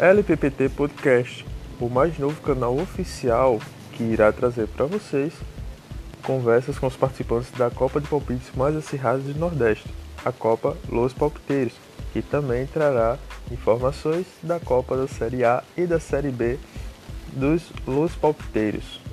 LPPT Podcast, o mais novo canal oficial que irá trazer para vocês conversas com os participantes da Copa de Palpites mais acirrada do Nordeste, a Copa Los Palpiteiros, que também trará informações da Copa da Série A e da Série B dos Los Palpiteiros.